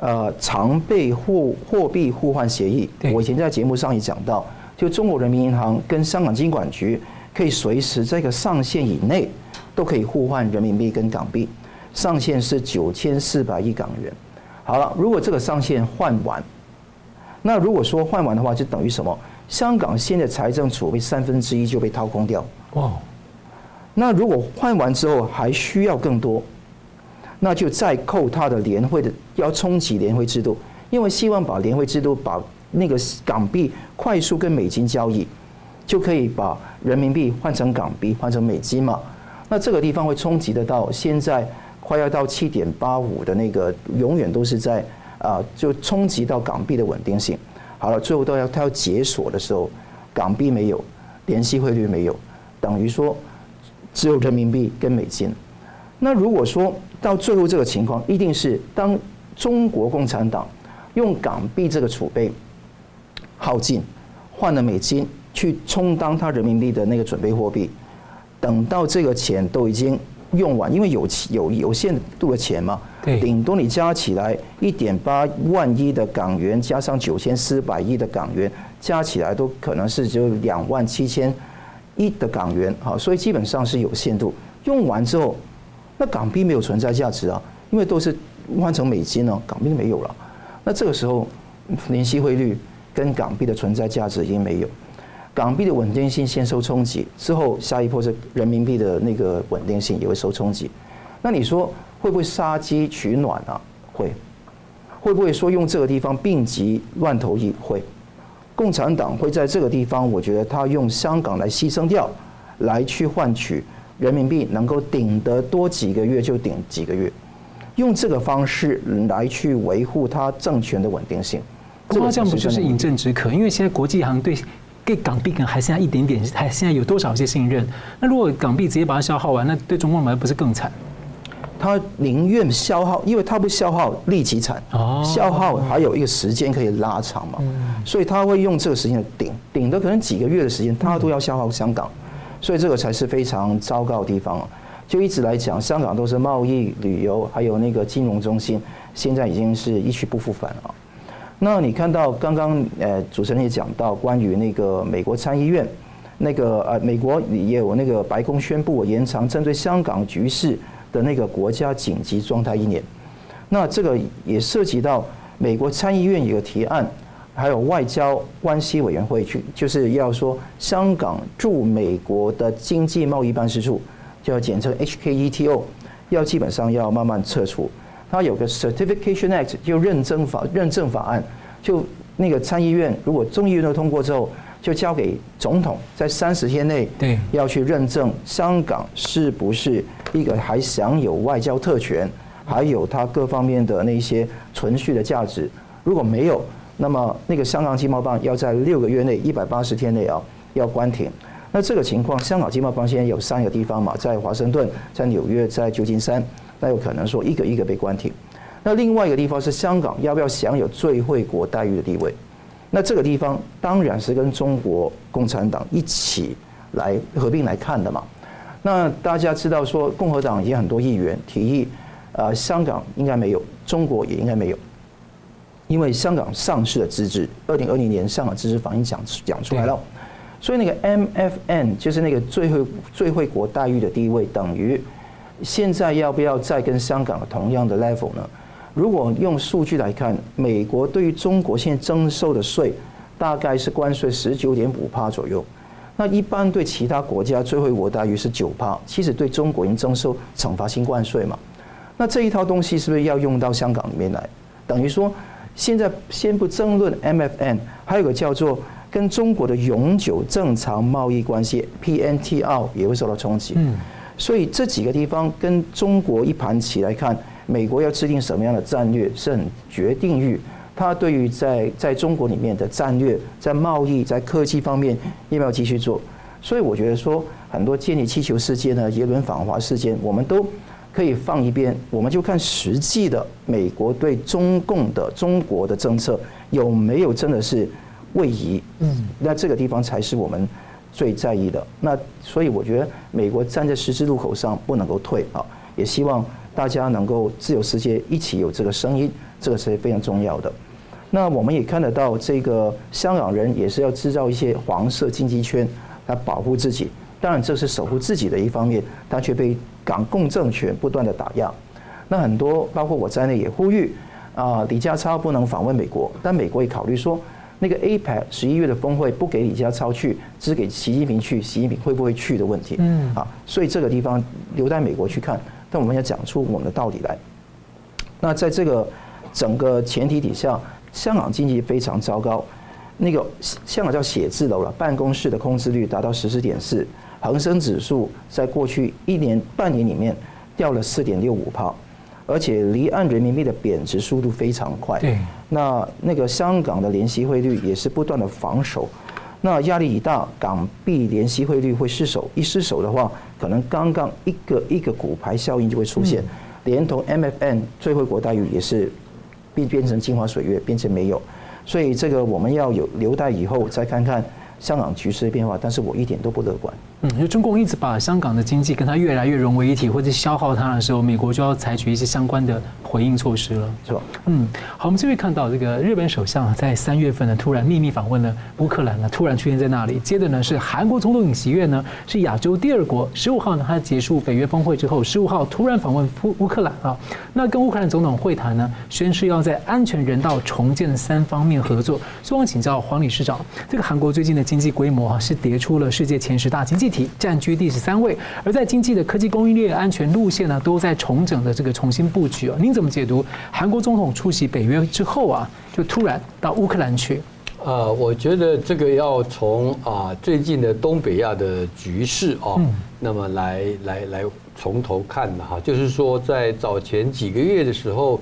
呃常备货货币互换协议，我以前在节目上也讲到，就中国人民银行跟香港金管局可以随时在一个上限以内都可以互换人民币跟港币，上限是九千四百亿港元。好了，如果这个上限换完，那如果说换完的话，就等于什么？香港现在财政储备三分之一就被掏空掉。哇！那如果换完之后还需要更多，那就再扣他的联会的，要冲击联会制度，因为希望把联会制度把那个港币快速跟美金交易，就可以把人民币换成港币，换成美金嘛。那这个地方会冲击得到现在快要到七点八五的那个，永远都是在啊，就冲击到港币的稳定性。好了，最后都要它要解锁的时候，港币没有，联系汇率没有，等于说只有人民币跟美金。那如果说到最后这个情况，一定是当中国共产党用港币这个储备耗尽，换了美金去充当他人民币的那个准备货币，等到这个钱都已经用完，因为有有有限度的钱嘛。顶多你加起来一点八万亿的港元，加上九千四百亿的港元，加起来都可能是只有两万七千亿的港元，好，所以基本上是有限度。用完之后，那港币没有存在价值啊，因为都是换成美金了，港币没有了。那这个时候，联系汇率跟港币的存在价值已经没有，港币的稳定性先受冲击，之后下一波是人民币的那个稳定性也会受冲击。那你说？会不会杀鸡取暖啊？会，会不会说用这个地方病急乱投医？会，共产党会在这个地方，我觉得他用香港来牺牲掉，来去换取人民币能够顶得多几个月就顶几个月，用这个方式来去维护他政权的稳定性。这这样不就是饮鸩止渴？因为现在国际行对对港币可能还剩下一点点，还现在有多少些信任？那如果港币直接把它消耗完，那对中共来说不是更惨？他宁愿消耗，因为他不消耗立即产，消耗还有一个时间可以拉长嘛，所以他会用这个时间顶顶的可能几个月的时间，他都要消耗香港，所以这个才是非常糟糕的地方。就一直来讲，香港都是贸易、旅游还有那个金融中心，现在已经是一去不复返了。那你看到刚刚呃主持人也讲到关于那个美国参议院，那个呃美国也有那个白宫宣布延长针对香港局势的那个国家紧急状态一年，那这个也涉及到美国参议院有个提案，还有外交关系委员会去，就是要说香港驻美国的经济贸易办事处，就要简称 HKETO，要基本上要慢慢撤除。它有个 Certification Act，就认证法认证法案，就那个参议院如果众议院都通过之后，就交给总统在三十天内对要去认证香港是不是。一个还享有外交特权，还有它各方面的那些存续的价值。如果没有，那么那个香港经贸办要在六个月内、一百八十天内啊要关停。那这个情况，香港经贸办现在有三个地方嘛，在华盛顿、在纽约、在旧金山，那有可能说一个一个被关停。那另外一个地方是香港要不要享有最惠国待遇的地位？那这个地方当然是跟中国共产党一起来合并来看的嘛。那大家知道说，共和党已经很多议员提议，呃，香港应该没有，中国也应该没有，因为香港上市的资质，二零二零年香港资质法已经讲讲出来了，所以那个 MFN 就是那个最惠最惠国待遇的地位，等于现在要不要再跟香港同样的 level 呢？如果用数据来看，美国对于中国现在征收的税大概是关税十九点五帕左右。那一般对其他国家最惠国大约是九帕，其实对中国已经征收惩罚性关税嘛。那这一套东西是不是要用到香港里面来？等于说，现在先不争论 MFN，还有个叫做跟中国的永久正常贸易关系 PNTR 也会受到冲击。嗯，所以这几个地方跟中国一盘棋来看，美国要制定什么样的战略是很决定于。他对于在在中国里面的战略、在贸易、在科技方面要不要继续做？所以我觉得说，很多建立气球事件呢、耶伦访华事件，我们都可以放一边，我们就看实际的美国对中共的中国的政策有没有真的是位移。嗯，那这个地方才是我们最在意的。那所以我觉得美国站在十字路口上不能够退啊，也希望大家能够自由世界一起有这个声音，这个是非常重要的。那我们也看得到，这个香港人也是要制造一些黄色经济圈来保护自己。当然，这是守护自己的一方面，但却被港共政权不断的打压。那很多，包括我在内，也呼吁啊，李家超不能访问美国。但美国也考虑说，那个 APEC 十一月的峰会不给李家超去，只给习近平去，习近平会不会去的问题。嗯，啊，所以这个地方留在美国去看。但我们要讲出我们的道理来。那在这个整个前提底下。香港经济非常糟糕，那个香港叫写字楼了，办公室的空置率达到十四点四，恒生指数在过去一年半年里面掉了四点六五趴，而且离岸人民币的贬值速度非常快。对，那那个香港的联息汇率也是不断的防守，那压力一大，港币联息汇率会失守，一失守的话，可能刚刚一个一个骨牌效应就会出现，连同 MFN 最惠国待遇也是变变成镜花水月，变成没有。所以这个我们要有留待以后再看看香港局势的变化，但是我一点都不乐观。嗯，就中共一直把香港的经济跟它越来越融为一体，或者消耗它的时候，美国就要采取一些相关的回应措施了，是吧？嗯，好，我们这边看到这个日本首相在三月份呢，突然秘密访问了乌克兰呢，突然出现在那里。接着呢是韩国总统尹锡悦呢，是亚洲第二国，十五号呢他结束北约峰会之后，十五号突然访问乌乌克兰啊，那跟乌克兰总统会谈呢，宣誓要在安全、人道、重建三方面合作。希望请教黄理事长，这个韩国最近的经济规模啊是跌出了世界前十大经济。体占据第十三位，而在经济的科技供应链安全路线呢，都在重整的这个重新布局啊。您怎么解读韩国总统出席北约之后啊，就突然到乌克兰去？呃，我觉得这个要从啊最近的东北亚的局势啊，那么来来来从头看的哈，就是说在早前几个月的时候，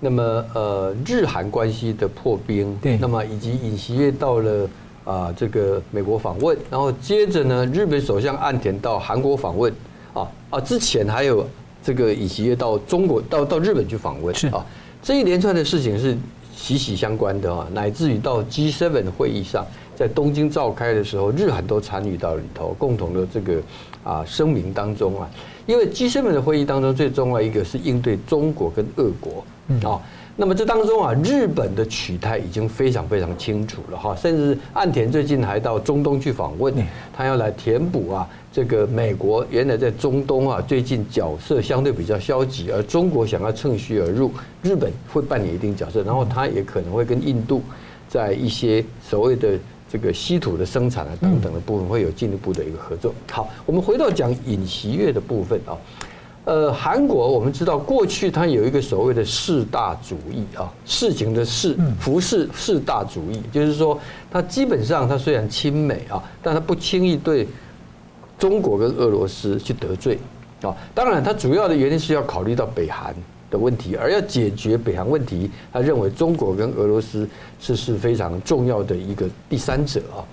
那么呃日韩关系的破冰，对，那么以及尹锡悦到了。啊，这个美国访问，然后接着呢，日本首相岸田到韩国访问，啊啊，之前还有这个尹锡悦到中国到到日本去访问，是啊，这一连串的事情是息息相关的啊，乃至于到 G7 会议上，在东京召开的时候，日韩都参与到里头，共同的这个啊声明当中啊，因为 G7 的会议当中最重要一个是应对中国跟俄国，嗯啊。那么这当中啊，日本的取态已经非常非常清楚了哈，甚至岸田最近还到中东去访问，他要来填补啊这个美国原来在中东啊最近角色相对比较消极，而中国想要趁虚而入，日本会扮演一定角色，然后他也可能会跟印度在一些所谓的这个稀土的生产啊等等的部分会有进一步的一个合作。好，我们回到讲尹锡悦的部分啊。呃，韩国我们知道，过去它有一个所谓的四大主义啊，事情的事，服饰四大主义，就是说，它基本上它虽然亲美啊，但它不轻易对中国跟俄罗斯去得罪啊。当然，它主要的原因是要考虑到北韩的问题，而要解决北韩问题，他认为中国跟俄罗斯是是非常重要的一个第三者啊。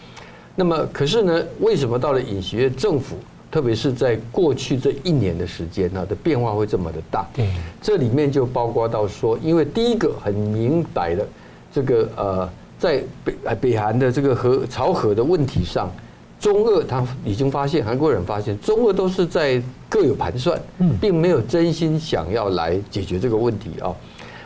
那么，可是呢，为什么到了尹锡悦政府？特别是在过去这一年的时间呢，的变化会这么的大。对，这里面就包括到说，因为第一个很明白的，这个呃，在北北韩的这个核朝核的问题上，中俄他已经发现，韩国人发现中俄都是在各有盘算，并没有真心想要来解决这个问题啊。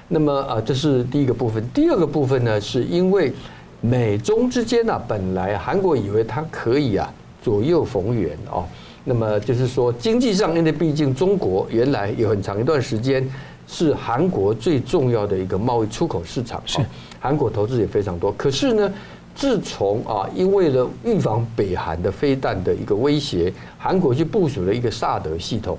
那么啊，这是第一个部分。第二个部分呢，是因为美中之间呢，本来韩国以为它可以啊左右逢源啊。那么就是说，经济上，因为毕竟中国原来有很长一段时间是韩国最重要的一个贸易出口市场，是韩国投资也非常多。可是呢，自从啊，因为了预防北韩的飞弹的一个威胁，韩国就部署了一个萨德系统，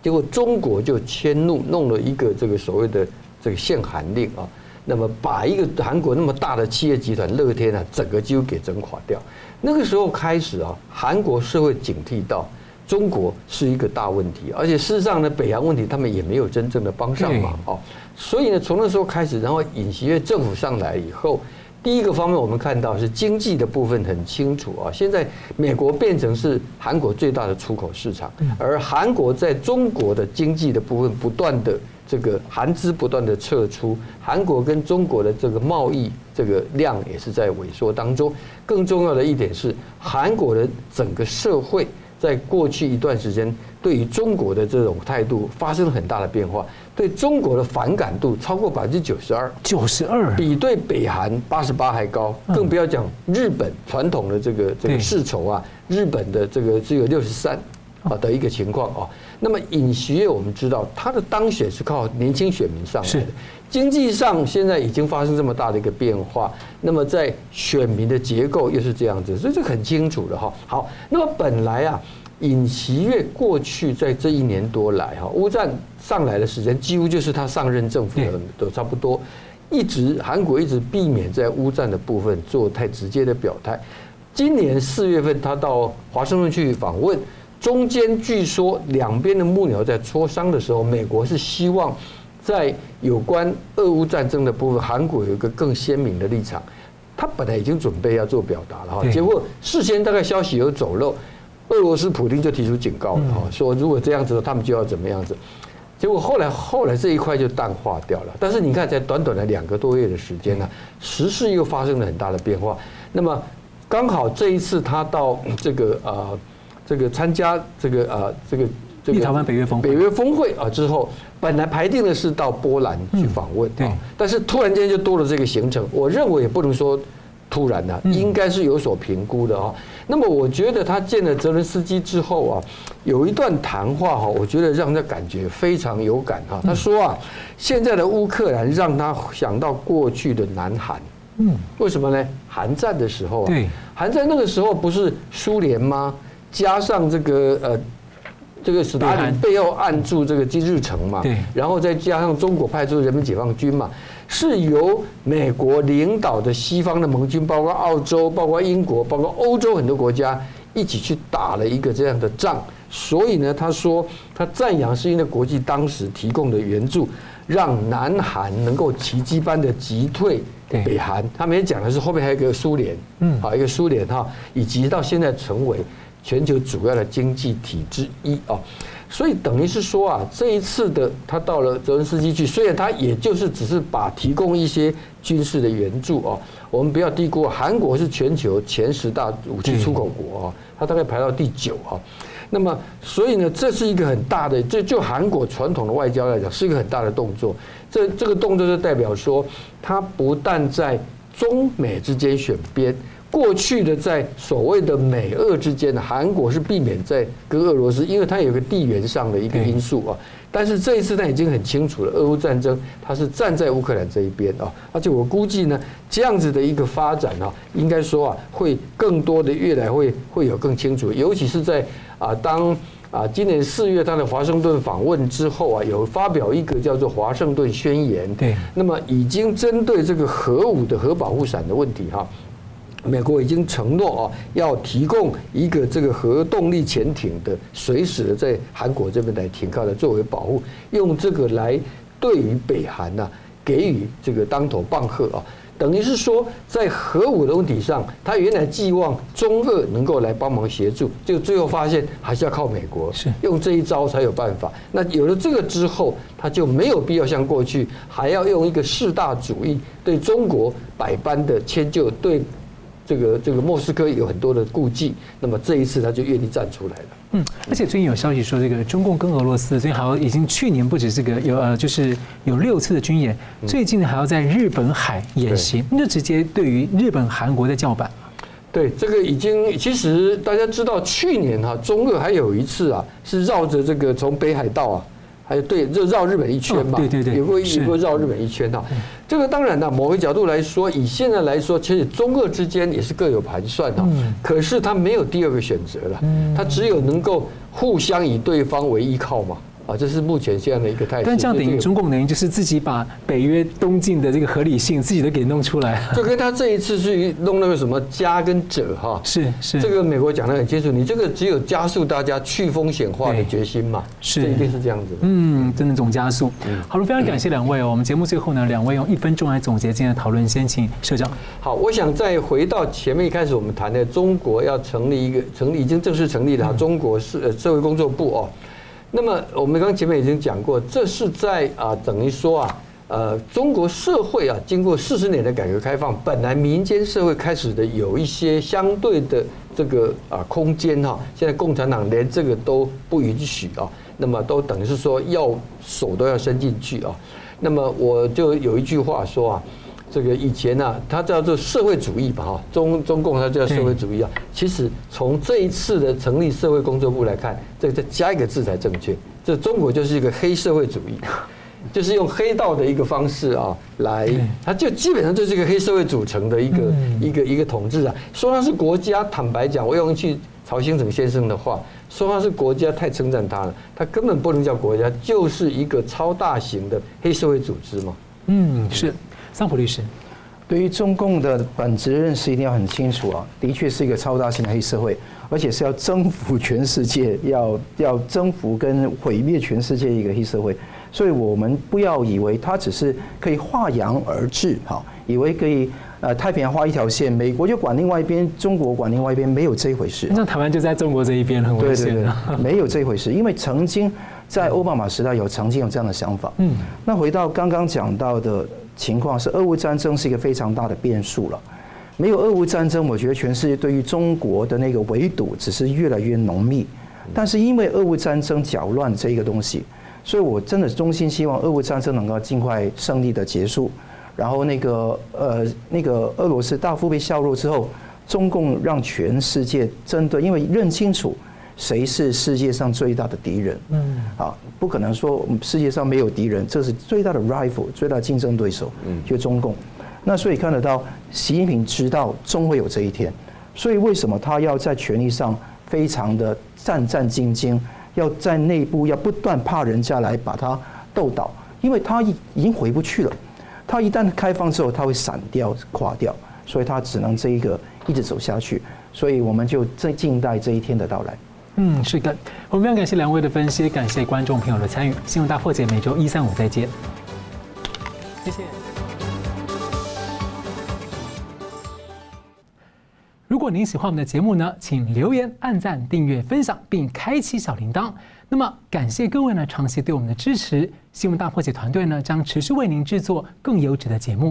结果中国就迁怒，弄了一个这个所谓的这个限韩令啊。那么把一个韩国那么大的企业集团乐天啊，整个几乎给整垮掉。那个时候开始啊，韩国社会警惕到中国是一个大问题，而且事实上呢，北洋问题他们也没有真正的帮上忙哦。所以呢，从那时候开始，然后尹锡悦政府上来以后，第一个方面我们看到是经济的部分很清楚啊。现在美国变成是韩国最大的出口市场，而韩国在中国的经济的部分不断的。这个韩资不断的撤出，韩国跟中国的这个贸易这个量也是在萎缩当中。更重要的一点是，韩国的整个社会在过去一段时间对于中国的这种态度发生了很大的变化，对中国的反感度超过百分之九十二，九十二比对北韩八十八还高。更不要讲日本传统的这个这个世仇啊，日本的这个只有六十三啊的一个情况啊。那么尹锡悦，我们知道他的当选是靠年轻选民上来的。经济上现在已经发生这么大的一个变化，那么在选民的结构又是这样子，所以这很清楚的哈。好，那么本来啊，尹锡悦过去在这一年多来哈，乌战上来的时间几乎就是他上任政府的都差不多。一直韩国一直避免在乌战的部分做太直接的表态。今年四月份，他到华盛顿去访问，中间据说两边的幕僚在磋商的时候，美国是希望在有关俄乌战争的部分，韩国有一个更鲜明的立场。他本来已经准备要做表达了哈，结果事先大概消息有走漏，俄罗斯普京就提出警告了哈，说如果这样子，他们就要怎么样子。结果后来后来这一块就淡化掉了。但是你看，在短短的两个多月的时间呢，时事又发生了很大的变化。那么。刚好这一次他到这个呃这个参加这个啊这个这个立陶宛北约峰会北约峰会啊之后，本来排定的是到波兰去访问，对，但是突然间就多了这个行程，我认为也不能说突然的，应该是有所评估的啊。那么我觉得他见了泽伦斯基之后啊，有一段谈话哈，我觉得让他感觉非常有感哈。他说啊，现在的乌克兰让他想到过去的南韩。嗯，为什么呢？韩战的时候啊，对，韩战那个时候不是苏联吗？加上这个呃，这个斯大林背后按住这个金日成嘛，对，然后再加上中国派出人民解放军嘛，是由美国领导的西方的盟军，包括澳洲、包括英国、包括欧洲很多国家一起去打了一个这样的仗。所以呢，他说他赞扬是因为国际当时提供的援助，让南韩能够奇迹般的击退。北韩，他们也讲的是后面还有一个苏联，嗯，好，一个苏联哈，以及到现在成为全球主要的经济体之一啊，所以等于是说啊，这一次的他到了泽伦斯基去，虽然他也就是只是把提供一些军事的援助啊，我们不要低估，韩国是全球前十大武器出口国啊，他大概排到第九啊。那么，所以呢，这是一个很大的，这就韩国传统的外交来讲，是一个很大的动作。这这个动作就代表说，他不但在中美之间选边，过去的在所谓的美俄之间，韩国是避免在跟俄罗斯，因为它有个地缘上的一个因素啊。但是这一次他已经很清楚了，俄乌战争他是站在乌克兰这一边啊。而且我估计呢，这样子的一个发展啊，应该说啊，会更多的越来会会有更清楚，尤其是在。啊，当啊今年四月他的华盛顿访问之后啊，有发表一个叫做《华盛顿宣言》。对，那么已经针对这个核武的核保护伞的问题哈，美国已经承诺啊，要提供一个这个核动力潜艇的随时的在韩国这边来停靠的作为保护，用这个来对于北韩呐给予这个当头棒喝啊。等于是说，在核武的问题上，他原来寄望中俄能够来帮忙协助，就最后发现还是要靠美国，是用这一招才有办法。那有了这个之后，他就没有必要像过去还要用一个四大主义对中国百般的迁就，对这个这个莫斯科有很多的顾忌。那么这一次他就愿意站出来了。嗯，而且最近有消息说，这个中共跟俄罗斯最近好像已经去年不止这个有呃，就是有六次的军演，最近还要在日本海演习，那就直接对于日本、韩国的叫板。对，这个已经其实大家知道，去年哈中俄还有一次啊，是绕着这个从北海道啊。还有对，就绕日本一圈嘛，对对对，有过有过绕日本一圈哈。这个当然呢，某个角度来说，以现在来说，其实中俄之间也是各有盘算的。可是他没有第二个选择了，他只有能够互相以对方为依靠嘛。啊，这是目前这样的一个态势。但这样等于中共等于就是自己把北约东进的这个合理性自己都给弄出来。就跟他这一次去弄那个什么加跟者哈，是是。这个美国讲的很清楚，你这个只有加速大家去风险化的决心嘛，是一定是这样子。嗯，真的总加速。好了，非常感谢两位哦。我们节目最后呢，两位用一分钟来总结今天的讨论，先请社长。好，我想再回到前面一开始我们谈的，中国要成立一个成立已经正式成立了中国社社会工作部哦。那么我们刚前面已经讲过，这是在啊等于说啊，呃，中国社会啊，经过四十年的改革开放，本来民间社会开始的有一些相对的这个啊空间哈，现在共产党连这个都不允许啊，那么都等于是说要手都要伸进去啊，那么我就有一句话说啊。这个以前呢、啊，它叫做社会主义吧，哈，中中共它叫社会主义啊。其实从这一次的成立社会工作部来看，这个再加一个字才正确。这中国就是一个黑社会主义，就是用黑道的一个方式啊来，它就基本上就是一个黑社会组成的一个一个一个统治啊。说它是国家，坦白讲，我用一句曹兴诚先生的话，说它是国家太称赞它了，它根本不能叫国家，就是一个超大型的黑社会组织嘛。嗯，是。桑普律师，对于中共的本质认识一定要很清楚啊，的确是一个超大型的黑社会，而且是要征服全世界，要要征服跟毁灭全世界一个黑社会。所以我们不要以为它只是可以化洋而治，哈，以为可以呃太平洋画一条线，美国就管另外一边，中国管另外一边，没有这一回事。那台湾就在中国这一边，很危险。对对对，没有这一回事，因为曾经在奥巴马时代有曾经有这样的想法。嗯，那回到刚刚讲到的情况是，俄乌战争是一个非常大的变数了。没有俄乌战争，我觉得全世界对于中国的那个围堵只是越来越浓密。但是因为俄乌战争搅乱这一个东西。所以，我真的衷心希望俄乌战争能够尽快胜利的结束，然后那个呃那个俄罗斯大幅被削弱之后，中共让全世界针对，因为认清楚谁是世界上最大的敌人，嗯，啊，不可能说世界上没有敌人，这是最大的 rival，最大的竞争对手，嗯，就中共。那所以看得到，习近平知道终会有这一天，所以为什么他要在权力上非常的战战兢兢？要在内部要不断怕人家来把他斗倒，因为他已已经回不去了。他一旦开放之后，他会散掉、垮掉，所以他只能这一个一直走下去。所以我们就在静待这一天的到来。嗯，是的，我们非常感谢两位的分析，感谢观众朋友的参与。新闻大破解每周一、三、五再见。谢谢。如果您喜欢我们的节目呢，请留言、按赞、订阅、分享，并开启小铃铛。那么，感谢各位呢长期对我们的支持。新闻大破解团队呢将持续为您制作更优质的节目。